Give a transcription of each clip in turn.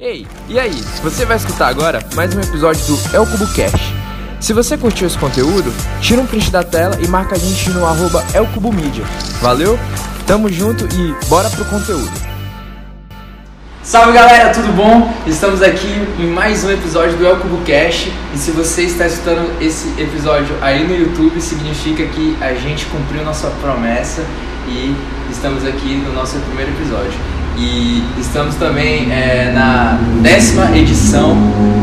Ei, e aí? Você vai escutar agora mais um episódio do El Cubo Cash. Se você curtiu esse conteúdo, tira um print da tela e marca a gente no arroba El Cubo Mídia. Valeu? Tamo junto e bora pro conteúdo. Salve galera, tudo bom? Estamos aqui em mais um episódio do El Cubo Cash e se você está escutando esse episódio aí no YouTube, significa que a gente cumpriu nossa promessa e estamos aqui no nosso primeiro episódio. E estamos também é, na décima edição,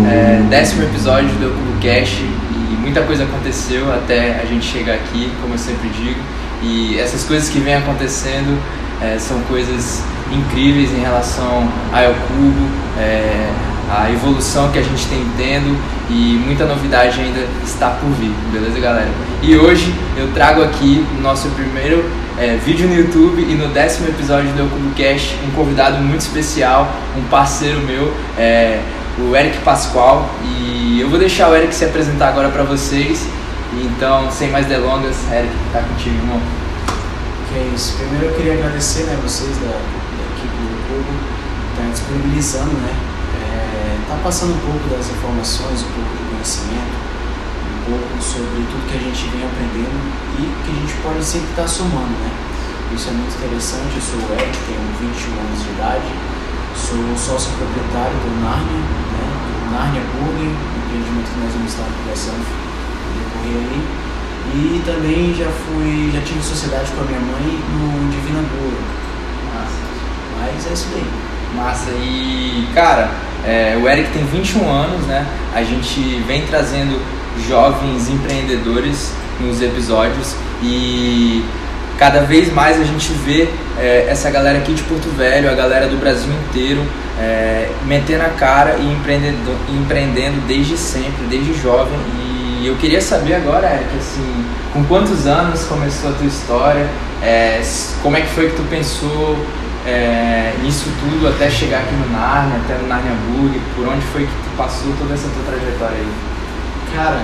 é, décimo episódio do Cash e muita coisa aconteceu até a gente chegar aqui, como eu sempre digo. E essas coisas que vêm acontecendo é, são coisas incríveis em relação ao Cubo, é, a evolução que a gente tem tendo e muita novidade ainda está por vir, beleza galera? E hoje eu trago aqui no nosso primeiro é, vídeo no YouTube e no décimo episódio do Cubo Cash um convidado muito especial, um parceiro meu, é, o Eric Pascoal e eu vou deixar o Eric se apresentar agora para vocês. Então, sem mais delongas, Eric, tá contigo, irmão. Que é isso. Primeiro eu queria agradecer né, vocês da, da equipe do Cubo, tá disponibilizando, né? É, tá passando um pouco das informações, um pouco do conhecimento, um pouco sobre tudo que a gente vem aprendendo e que a gente pode sempre estar tá somando, né? Isso é muito interessante. Eu sou o Eric, tenho 21 anos de idade, sou sócio proprietário do Narnia, né? Do Narnia Burger, um empreendimento que nós vamos estar conversando decorrer aí. E também já fui, já tive sociedade com a minha mãe no Divina. Massa. Mas é isso daí. Massa. E, cara, é, o Eric tem 21 anos, né? A gente vem trazendo jovens empreendedores nos episódios e cada vez mais a gente vê é, essa galera aqui de Porto Velho, a galera do Brasil inteiro, é, metendo a cara e empreendendo, empreendendo desde sempre, desde jovem. E eu queria saber agora, Eric, assim, com quantos anos começou a tua história? É, como é que foi que tu pensou é, nisso tudo até chegar aqui no Narnia, até no Narnia Burg? Por onde foi que tu passou toda essa tua trajetória aí? Cara,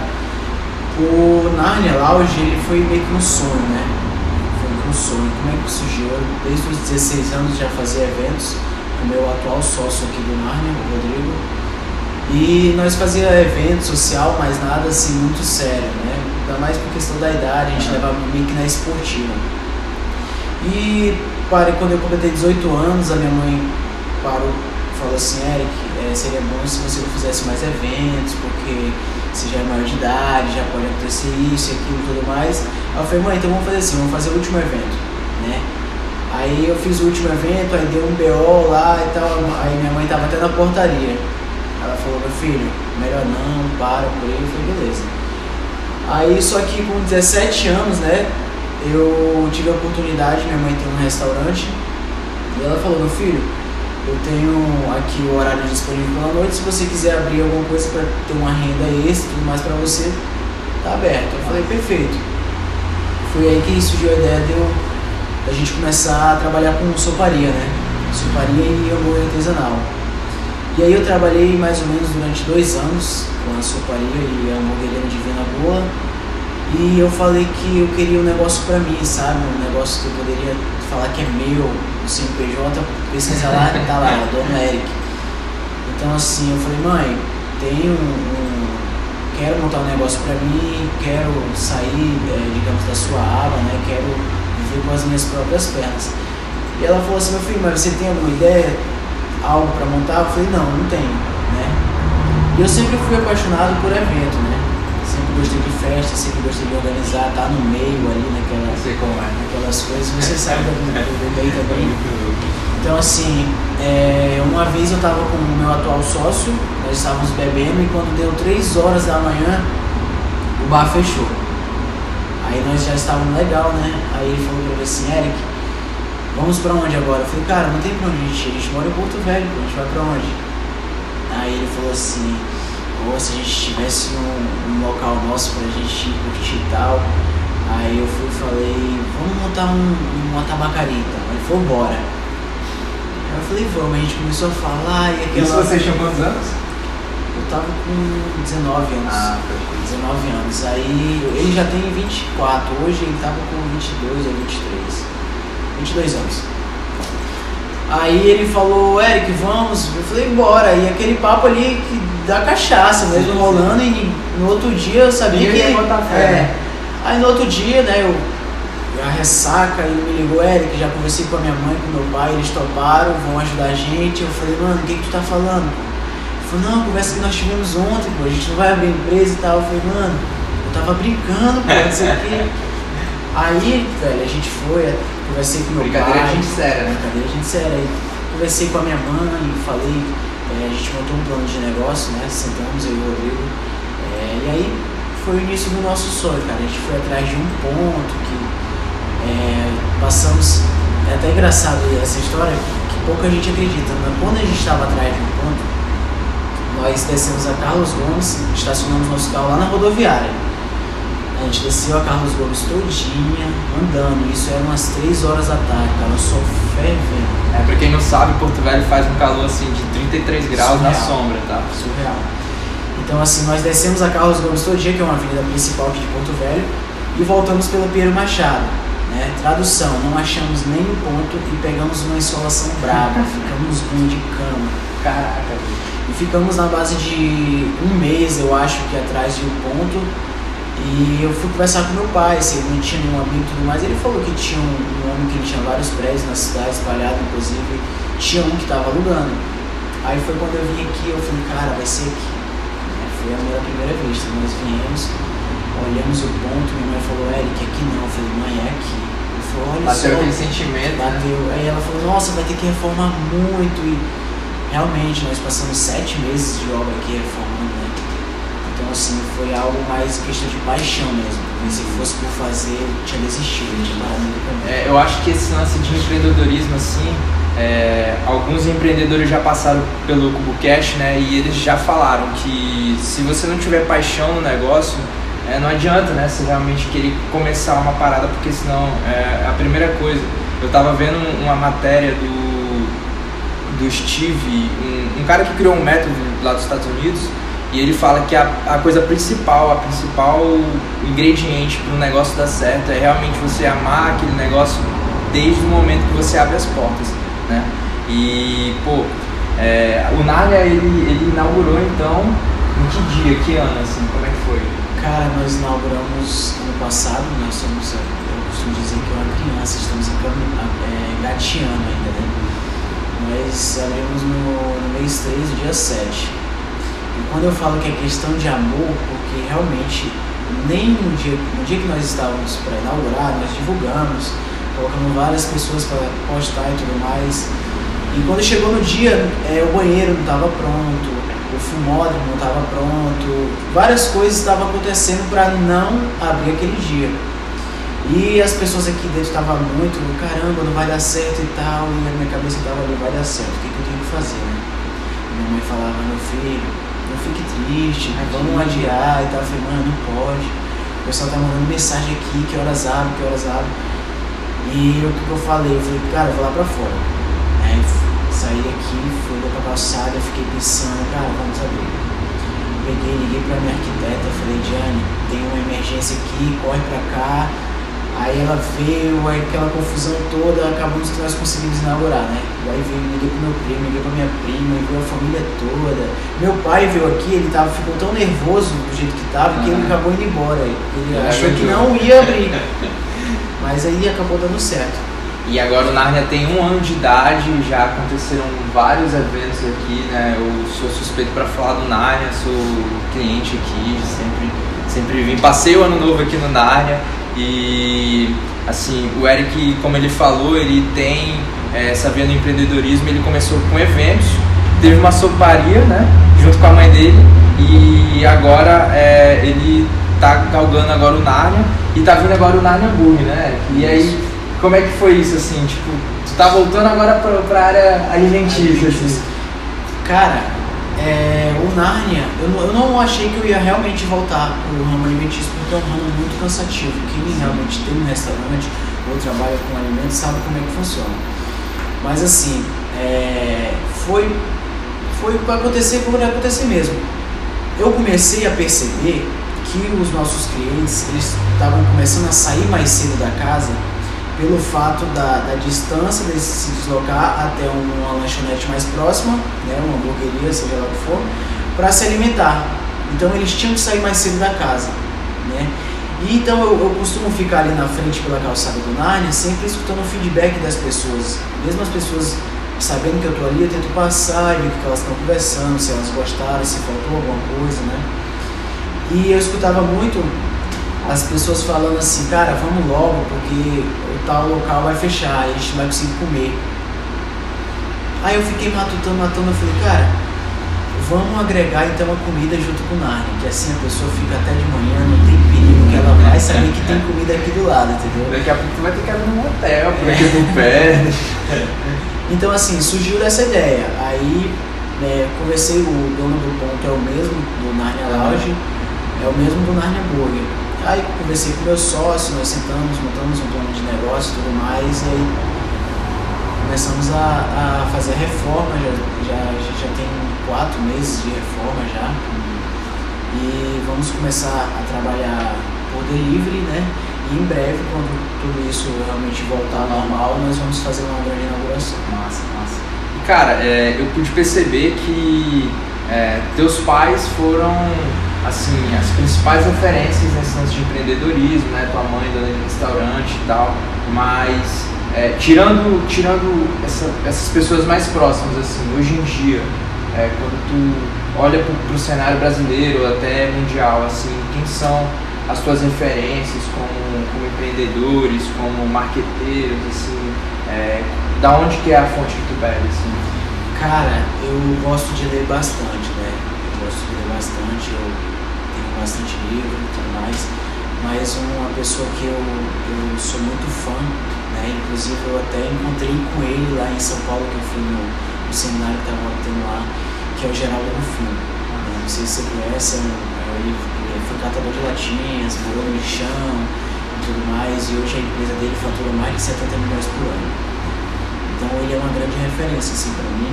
o Narnia Lounge ele foi meio que um sonho, né? Foi um sonho. Como é que surgiu? Eu, desde os 16 anos já fazia eventos com o meu atual sócio aqui do Narnia, o Rodrigo. E nós fazia evento social, mas nada assim muito sério, né? Ainda mais por questão da idade, a gente levava meio que na esportiva. E parei, quando eu completei 18 anos, a minha mãe parou falou assim, Eric, é, seria bom se você fizesse mais eventos, porque você já é maior de idade, já pode acontecer isso e aquilo e tudo mais. Aí eu falei, mãe, então vamos fazer assim, vamos fazer o último evento, né? Aí eu fiz o último evento, aí deu um BO lá e tal, aí minha mãe tava até na portaria. Ela falou, meu filho, melhor não, para por aí, eu falei, beleza. Aí só que com 17 anos, né, eu tive a oportunidade, minha mãe tem um restaurante, e ela falou, meu filho, eu tenho aqui o horário disponível pela noite, se você quiser abrir alguma coisa para ter uma renda extra e tudo mais para você, tá aberto. Eu falei, perfeito. Foi aí que surgiu a ideia de eu, a gente começar a trabalhar com soparia, né? Soparia e hambúrguer artesanal. E aí eu trabalhei mais ou menos durante dois anos com a soparia e a hambúrgueria de Vina Boa. E eu falei que eu queria um negócio para mim, sabe? Um negócio que eu poderia falar que é meu, o CNPJ, pesquisa lá, tá lá, o dono Eric. Então assim, eu falei, mãe, tenho um, quero montar um negócio para mim, quero sair, é, digamos, da sua aba, né? Quero viver com as minhas próprias pernas. E ela falou assim, meu filho, mas você tem alguma ideia, algo para montar? Eu falei, não, não tenho, né? E eu sempre fui apaixonado por evento, né? Sempre gostei de festa, sempre gostei de organizar, tá no meio ali naquela, é. naquelas coisas. Você sabe do, do bem também. Então assim, é, uma vez eu estava com o meu atual sócio, nós estávamos bebendo e quando deu 3 horas da manhã, o bar fechou. Aí nós já estávamos legal, né? Aí ele falou pra mim assim, Eric, vamos pra onde agora? Eu falei, cara, não tem pra onde a gente ir, a gente mora em Porto Velho, a gente vai pra onde? Aí ele falou assim, ou se a gente tivesse um, um local nosso pra gente ir curtir e tal. Aí eu fui e falei, vamos montar um, uma tabacaria então. Ele falou, bora. Aí eu falei, vamos, a gente começou a falar e aquela. Isso vocês tinham quantos anos? Eu tava com 19 anos. Ah, 19 anos. Aí ele já tem 24, hoje ele tava com 22 ou 23. 22 anos. Aí ele falou, Eric, vamos. Eu falei, bora. E aquele papo ali que da cachaça mesmo rolando e no outro dia eu sabia que. ia botar fé, é. né? Aí no outro dia, né, eu a ressaca, ele me ligou, Eric, já conversei com a minha mãe, com meu pai, eles toparam, vão ajudar a gente. Eu falei, mano, o que, que tu tá falando? Ele falou, não, a conversa que nós tivemos ontem, pô, a gente não vai abrir empresa e tal. Eu falei, mano, eu tava brincando, pô, isso aqui. Aí, velho, a gente foi, conversei com meu Brincadeira pai. de gente séria, né? Brincadeira de gente séria. Aí conversei com a minha mãe, falei, a gente montou um plano de negócio, né? Sentamos eu e o Rodrigo. É, e aí foi o início do nosso sonho, cara. A gente foi atrás de um ponto que é, passamos. É até engraçado essa história, que pouca gente acredita. Mas quando a gente estava atrás de um ponto, nós descemos a Carlos Gomes, estacionamos nosso carro lá na rodoviária. A gente desceu a Carlos Gomes todinha, andando. Isso era umas 3 horas da tarde, cara. Sol fervendo. É, pra quem não sabe, Porto Velho faz um calor assim de 33 graus na Surreal. sombra, tá? surreal. Então assim, nós descemos a Carlos Gomes todo dia, que é uma avenida principal aqui de Porto Velho, e voltamos pelo Pinheiro Machado. Né? Tradução, não achamos nenhum ponto e pegamos uma insolação brava, ficamos ruim de cama. Caraca, E ficamos na base de um mês, eu acho que atrás de um ponto. E eu fui conversar com meu pai, se ele não tinha nenhum amigo e tudo mais. Ele falou que tinha um, um homem que ele tinha vários prédios na cidade, espalhado, inclusive. Tinha um que estava alugando. Aí foi quando eu vim aqui, eu falei, cara, vai ser aqui. Aí Foi a minha primeira vista. Nós viemos, olhamos o ponto, minha mãe falou, Eric, aqui não. Eu falei, mãe, é aqui. Ele falou, olha Bateu só. aquele sentimento, né? Bateu. Aí ela falou, nossa, vai ter que reformar muito. E realmente nós passamos sete meses de obra aqui reformando, né? Assim, foi algo mais questão de paixão mesmo. Porque se fosse por fazer, eu tinha desistido, eu tinha parado. É, eu acho que esse lance de empreendedorismo, assim, é, alguns empreendedores já passaram pelo Cubo Cash, né? E eles já falaram que se você não tiver paixão no negócio, é, não adianta, né? Você realmente querer começar uma parada, porque senão é a primeira coisa. Eu tava vendo uma matéria do, do Steve, um, um cara que criou um método lá dos Estados Unidos, e ele fala que a, a coisa principal, a principal ingrediente para um negócio dar certo é realmente você amar aquele negócio desde o momento que você abre as portas, né? E, pô, é, o Narnia, ele, ele inaugurou então, em que dia, que ano, assim, como é que foi? Cara, nós inauguramos ano passado, nós somos, eu costumo dizer que é uma criança, estamos encami- é, ainda, né? Nós abrimos no, no mês 3, do dia 7. Quando eu falo que é questão de amor, porque realmente nem no dia, no dia que nós estávamos para inaugurar, nós divulgamos, colocamos várias pessoas para postar e tudo mais. E quando chegou no dia, é, o banheiro não estava pronto, o fumódromo não estava pronto, várias coisas estavam acontecendo para não abrir aquele dia. E as pessoas aqui dentro estavam muito, caramba, não vai dar certo e tal, e a minha cabeça estava ali, vai dar certo, o que, que eu tenho que fazer, né? Minha mãe falava, meu filho, não fique triste, vamos adiar e tal. Eu falei, mano, não pode. O pessoal tá mandando mensagem aqui, que horas abre, que horas abre. E o que, eu falei? Eu falei, cara, eu vou lá pra fora. Aí saí aqui, fui lá pra calçada, fiquei pensando, cara, vamos abrir. Peguei, liguei pra minha arquiteta, falei, Diane, tem uma emergência aqui, corre pra cá. Aí ela veio, aí aquela confusão toda, acabamos que nós conseguimos inaugurar, né? Aí veio, liguei pro meu primo, liguei pra minha prima, veio a família toda. Meu pai veio aqui, ele tava, ficou tão nervoso do jeito que tava, que ele Ah. acabou indo embora. Ele É, achou que não ia abrir. Mas aí acabou dando certo. E agora o Narnia tem um ano de idade, já aconteceram vários eventos aqui, né? Eu sou suspeito para falar do Narnia, sou cliente aqui, sempre, sempre vim. Passei o ano novo aqui no Narnia e, assim, o Eric, como ele falou, ele tem essa via no empreendedorismo, ele começou com eventos, teve uma soparia, né? Junto com a mãe dele e agora é, ele tá galgando agora o Narnia e tá vindo agora o Narnia Burger, né? E aí, como é que foi isso, assim, tipo, tu tá voltando agora pra, pra área alimentícia, assim? Cara, é, o Narnia, eu não, eu não achei que eu ia realmente voltar pro ramo alimentício, porque é um ramo muito cansativo. Quem realmente tem um restaurante ou trabalha com alimentos sabe como é que funciona. Mas assim, é, foi, foi para acontecer por acontecer mesmo. Eu comecei a perceber que os nossos clientes eles estavam começando a sair mais cedo da casa pelo fato da, da distância de se deslocar até uma lanchonete mais próxima, né, uma hamburgueria, seja lá o que for, para se alimentar. Então eles tinham que sair mais cedo da casa. Né? E então eu, eu, costumo ficar ali na frente pela calçada do Narnia, sempre escutando o feedback das pessoas. Mesmo as pessoas sabendo que eu tô ali, eu tento passar e ver o que elas estão conversando, se elas gostaram, se faltou alguma coisa, né? E eu escutava muito as pessoas falando assim, cara, vamos logo, porque o tal local vai fechar, a gente não vai conseguir comer. Aí eu fiquei matutando, matando, eu falei, cara, vamos agregar então a comida junto com o Narnia, que assim a pessoa fica até de manhã, não tem perigo, que ela vai saber que tem comida aqui do lado, entendeu? Daqui a pouco tu vai ter que ir num hotel, porque tu perde. então assim, surgiu dessa ideia. Aí é, conversei, o dono do ponto é o mesmo, do Narnia Lounge, é o mesmo do Narnia Burger. Aí conversei com meu sócio, nós sentamos, montamos um plano de negócio e tudo mais, e aí começamos a, a fazer reforma, já, já, já tem quatro meses de reforma já. E vamos começar a trabalhar por delivery, né? E em breve, quando tudo isso realmente voltar ao normal, nós vamos fazer uma grande inauguração. Massa, massa. E cara, é, eu pude perceber que é, teus pais foram assim, as principais referências nesse lance de empreendedorismo, né? Tua mãe dona de restaurante e tal, mas é, tirando, tirando essa, essas pessoas mais próximas, assim, hoje em dia, é, quando tu olha para o cenário brasileiro, até mundial, assim, quem são as tuas referências como, como empreendedores, como marqueteiros, assim, é, da onde que é a fonte que tu bebe, assim? Cara, eu gosto de ler bastante, né? Eu gosto de ler bastante, eu bastante livro e tudo mais, mas uma pessoa que eu, eu sou muito fã, né? Inclusive eu até encontrei com ele lá em São Paulo, que eu fui no, no seminário que estava tendo lá, que é o Geraldo Rufino. Né? Não sei se você conhece, é é ele, ele foi catador de latinhas, morou no lixão e tudo mais, e hoje a empresa dele fatura mais de 70 milhões por ano. Então ele é uma grande referência assim para mim.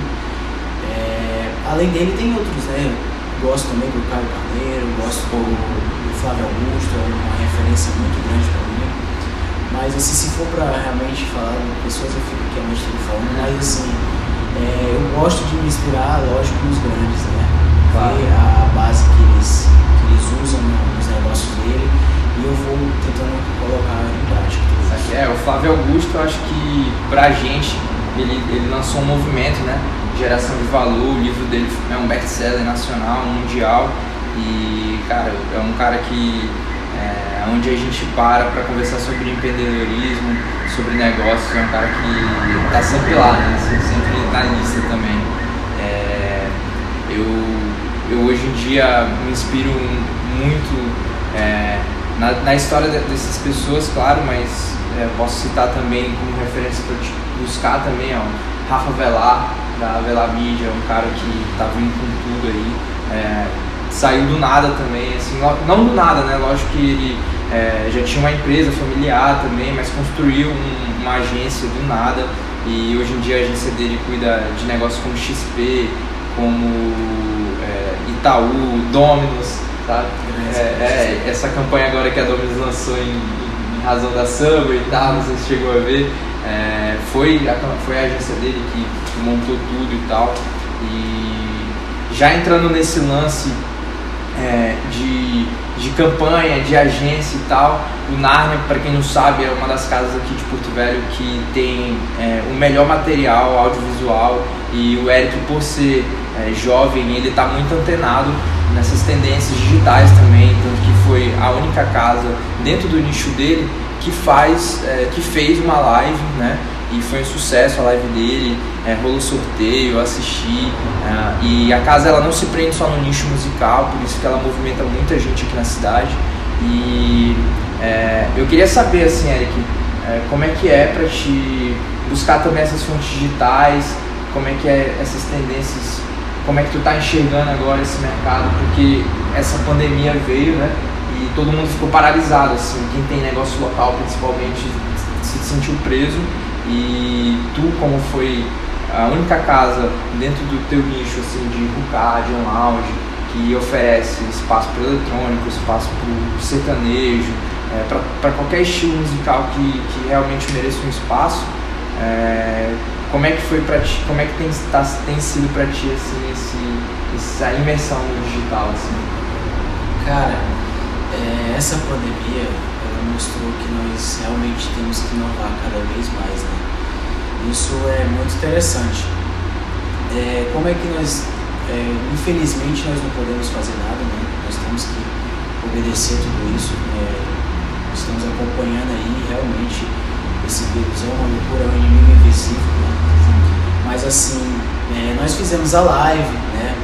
É, além dele tem outros, né? Gosto também do Caio Carneiro, gosto do, do Flávio Augusto, é uma referência muito grande para mim. Mas assim, se for para realmente falar de pessoas, eu fico aqui a falando, mas assim, é, eu gosto de me inspirar, lógico, nos grandes, né? Ver a, a, base que eles, que eles usam nos negócios dele e eu vou tentando colocar em prática. É, o Flávio Augusto, eu acho que pra gente, ele, ele lançou um movimento, né? Geração de Valor, o livro dele é um best-seller nacional, mundial e, cara, é um cara que é, onde a gente para para conversar sobre empreendedorismo, sobre negócios, é um cara que está sempre lá, né? Assim, sempre na lista também. É, eu, eu hoje em dia me inspiro muito é, na, na, história dessas pessoas, claro, mas é, posso citar também como referência para buscar também, ó, Rafa Velar, da Velar Mídia, um cara que tá vindo com tudo aí. É, saiu do nada também, assim, não do nada, né? Lógico que ele é, já tinha uma empresa familiar também, mas construiu um, uma agência do nada e hoje em dia a agência dele cuida de negócios como XP, como é, Itaú, Dominos, sabe? É, é, essa campanha agora que a Dominos lançou em, em razão da Samba e tal, não sei se chegou a ver, é, foi, a, foi a agência dele que montou tudo e tal. E já entrando nesse lance é, de, de campanha, de agência e tal, o Narnia, para quem não sabe, é uma das casas aqui de Porto Velho que tem é, o melhor material audiovisual e o Eric, por ser é, jovem, ele está muito antenado nessas tendências digitais também, tanto que foi a única casa dentro do nicho dele que faz, é, que fez uma live, né? E foi um sucesso a live dele, é, rolou sorteio, eu assisti. É, e a casa ela não se prende só no nicho musical, por isso que ela movimenta muita gente aqui na cidade. E é, eu queria saber, assim, Eric, é, como é que é para te buscar também essas fontes digitais, como é que é essas tendências, como é que tu tá enxergando agora esse mercado, porque essa pandemia veio, né? e todo mundo ficou paralisado, assim, quem tem negócio local principalmente se sentiu preso e tu como foi a única casa dentro do teu nicho assim de hookah, de um lounge que oferece espaço para eletrônico, espaço para sertanejo, é, para qualquer estilo musical que, que realmente mereça um espaço. É, como é que foi para ti, como é que tem, tá, tem sido para ti assim, esse, essa imersão no digital? Assim? Cara, é, essa pandemia ela mostrou que nós realmente temos que inovar cada vez mais, né? Isso é muito interessante. É, como é que nós, é, infelizmente, nós não podemos fazer nada, né? Nós temos que obedecer tudo isso. É, estamos acompanhando aí realmente esse vírus é uma loucura, é um inimigo invisível, né? Mas assim, é, nós fizemos a live, né?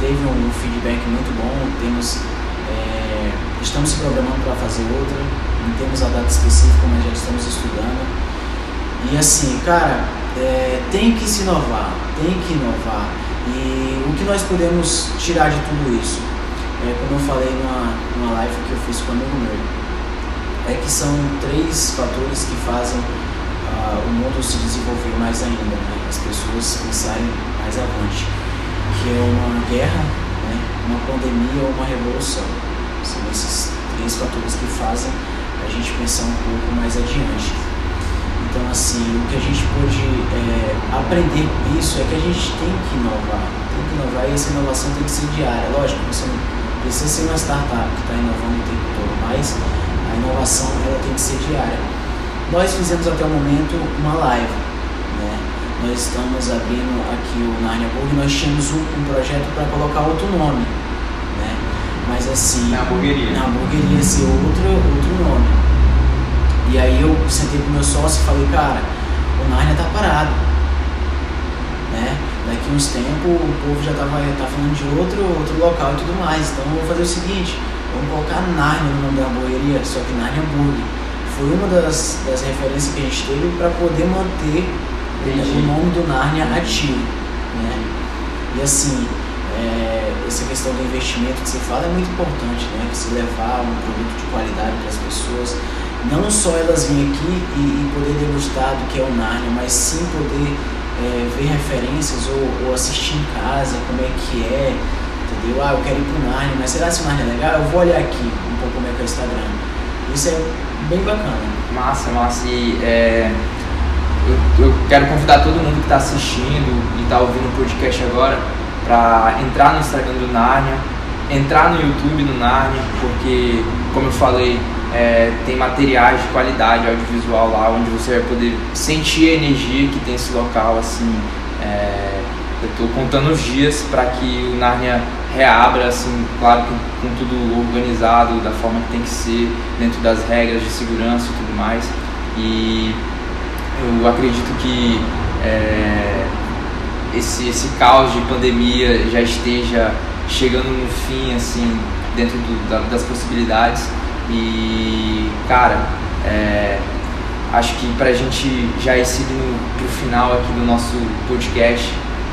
Teve um feedback muito bom, temos, é, estamos se programando para fazer outra, não temos a data específica, mas já estamos estudando. E assim, cara, é, tem que se inovar, tem que inovar. E o que nós podemos tirar de tudo isso? É, como eu falei numa, numa live que eu fiz com um amigo meu, é que são três fatores que fazem uh, o mundo se desenvolver mais ainda, né? as pessoas pensarem mais avante, que é uma guerra, né? uma pandemia ou uma revolução. São esses três fatores que fazem a gente pensar um pouco mais adiante. Então, assim, o que a gente pode é, aprender com isso é que a gente tem que inovar, tem que inovar e essa inovação tem que ser diária. Lógico, você não precisa ser uma startup que está inovando o tempo todo, mas a inovação ela tem que ser diária. Nós fizemos até o momento uma live. Né? Nós estamos abrindo aqui o Narnia Burg, nós tínhamos um, um projeto para colocar outro nome. Né? Mas assim. Na hamburgueria. Na hamburgueria ser outro, outro nome. E aí eu sentei com meu sócio e falei, cara, o Narnia tá parado. Né? Daqui uns tempos o povo já tava, tá falando de outro, outro local e tudo mais. Então eu vou fazer o seguinte, Vamos colocar Narnia no nome da hamburgueria, só que Narnia Burger. Foi uma das, das referências que a gente teve para poder manter Entendi. o nome do Narnia ativo. Né? E assim, é, essa questão do investimento que você fala é muito importante, né? Que se levar um produto de qualidade para as pessoas, não só elas virem aqui e, e, poder degustar do que é o Narnia, mas sim poder é, ver referências ou, ou assistir em casa como é que é, entendeu? Ah, eu quero ir pro Narnia, mas será que o Narnia é legal? Eu vou olhar aqui um pouco como é que é o Instagram. Isso é bem bacana. Massa, massa. E é, eu, eu quero convidar todo mundo que está assistindo e está ouvindo o podcast agora para entrar no Instagram do Narnia, entrar no YouTube do Narnia, porque, como eu falei, é, tem materiais de qualidade audiovisual lá, onde você vai poder sentir a energia que tem esse local, assim, é, eu estou contando os dias para que o Narnia reabra, assim, claro que com tudo organizado, da forma que tem que ser, dentro das regras de segurança e tudo mais. E eu acredito que é, esse, esse caos de pandemia já esteja chegando no fim, assim, dentro do, da, das possibilidades. E, cara, é, acho que para a gente já ir seguindo pro final aqui do nosso podcast,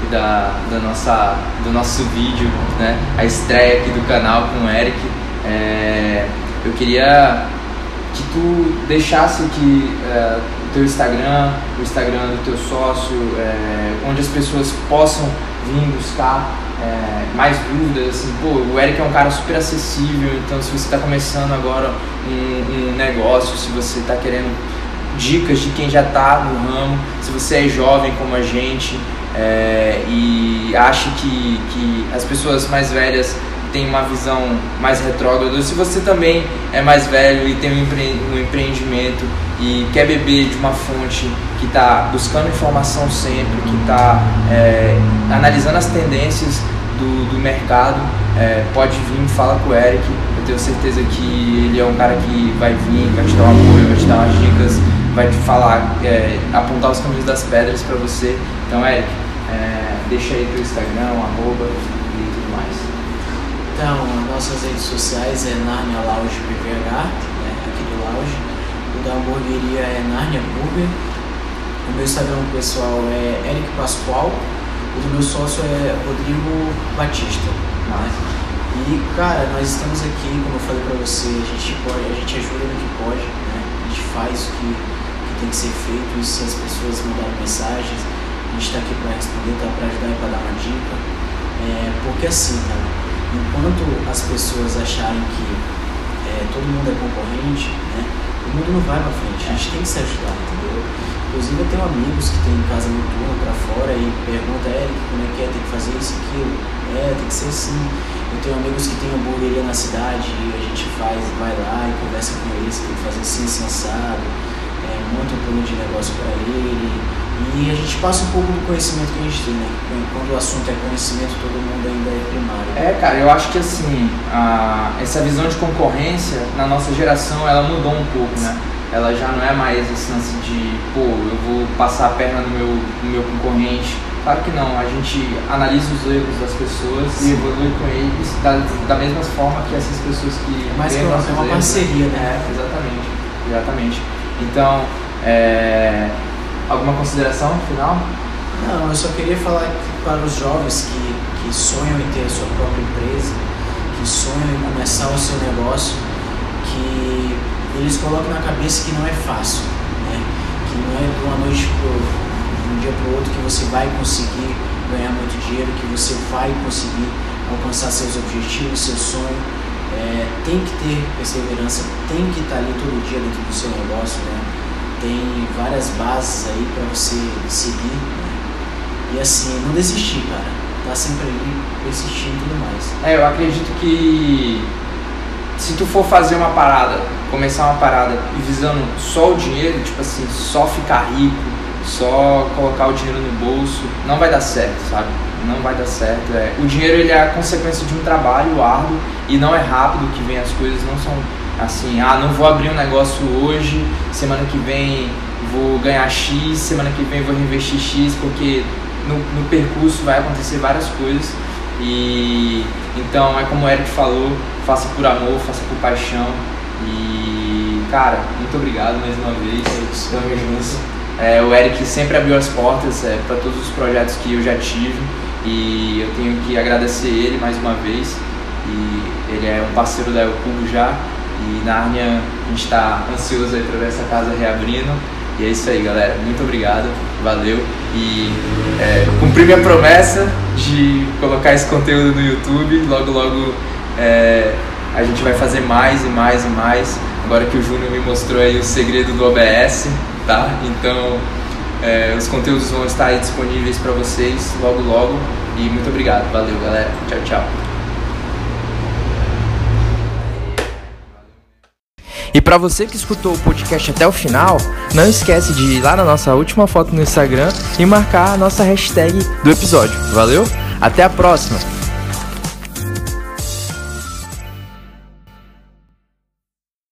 da, da nossa, do nosso vídeo, né? A estreia aqui do canal com o Eric. É, eu queria que tu deixasse aqui é, o teu Instagram, o Instagram do teu sócio, é, onde as pessoas possam vir buscar é, mais dúvidas, assim, pô, o Eric é um cara super acessível, então se você está começando agora um, um negócio, se você está querendo dicas de quem já está no ramo, se você é jovem como a gente, é, e acha que, que as pessoas mais velhas têm uma visão mais retrógrada, se você também é mais velho e tem um, empre empreendimento e quer beber de uma fonte que está buscando informação sempre, que está é, analisando as tendências do, do mercado, é, pode vir, fala com o Eric. Eu tenho certeza que ele é um cara que vai vir, vai te dar um apoio, vai te dar umas dicas, vai te falar, é, apontar os caminhos das pedras para você. Então, Eric, é, deixa aí teu Instagram, arroba e tudo mais. Então, nossas redes sociais é Narnia Lounge PVH, né, aqui do Lounge. O da hamburgueria é Narnia Burger. O meu Instagram pessoal é Eric Pascoal. O do meu sócio é Rodrigo Batista. Né? E, cara, nós estamos aqui, como eu falei pra você, a gente, pode, a gente ajuda no que pode, né? a gente faz o que, que tem que ser feito. E se as pessoas mandarem mensagens, a gente está aqui para responder, tá para ajudar e para dar uma dica. É, porque assim, cara, enquanto as pessoas acharem que é, todo mundo é concorrente, né? O mundo não vai pra frente, a gente tem que se ajudar, entendeu? Inclusive eu tenho amigos que têm casa noturna pra fora e perguntam, Eric, como é que é, tem que fazer isso, aquilo. É, tem que ser assim. Eu tenho amigos que têm hamburgueria na cidade e a gente faz, vai lá e conversa com eles, tem que fazer assim, sensado, é, monta um plano de negócio para ele, e a gente passa um pouco do conhecimento que a gente tem, né? Quando o assunto é conhecimento, todo mundo ainda é primário. É, cara, eu acho que assim, a, essa visão de concorrência na nossa geração ela mudou um pouco, né? Ela já não é mais esse lance de, pô, eu vou passar a perna no meu, no meu concorrente. Claro que não, a gente analisa os erros das pessoas Sim. e evolui com eles da, da mesma forma que essas pessoas que. É mais que uma, é uma parceria, né? É, exatamente, exatamente. Então, é, Alguma consideração final? Não, eu só queria falar para os jovens que, que sonham em ter a sua própria empresa, que sonham em começar o seu negócio, que eles colocam na cabeça que não é fácil, né? que não é de uma noite para um dia para o outro que você vai conseguir ganhar muito dinheiro, que você vai conseguir alcançar seus objetivos, seu sonho. É, tem que ter perseverança, tem que estar ali todo dia dentro do seu negócio, né? tem várias bases aí para você seguir. Né? E assim, não desistir, cara. Tá sempre ali persistindo e tudo mais. É, eu acredito que se tu for fazer uma parada, começar uma parada visando só o dinheiro, tipo assim, só ficar rico, só colocar o dinheiro no bolso, não vai dar certo, sabe? Não vai dar certo. É. O dinheiro ele é a consequência de um trabalho árduo e não é rápido que vem as coisas, não são assim, ah, não vou abrir um negócio hoje, semana que vem vou ganhar X, semana que vem vou investir X, porque no, no percurso vai acontecer várias coisas. E então é como o Eric falou, faça por amor, faça por paixão. E cara, muito obrigado mais uma vez. Estamos juntos. É, o Eric sempre abriu as portas é, para todos os projetos que eu já tive e eu tenho que agradecer ele mais uma vez. E ele é um parceiro da El Cubo já e Nárnia, a gente está ansioso aí para ver essa casa reabrindo. E é isso aí, galera. Muito obrigado, valeu. E é, cumpri minha promessa de colocar esse conteúdo no YouTube. Logo, logo é, a gente vai fazer mais e mais e mais. Agora que o Júnior me mostrou aí o segredo do OBS, tá? Então é, os conteúdos vão estar aí disponíveis para vocês logo, logo. E muito obrigado, valeu, galera. Tchau, tchau. E para você que escutou o podcast até o final, não esquece de ir lá na nossa última foto no Instagram e marcar a nossa hashtag do episódio. Valeu? Até a próxima!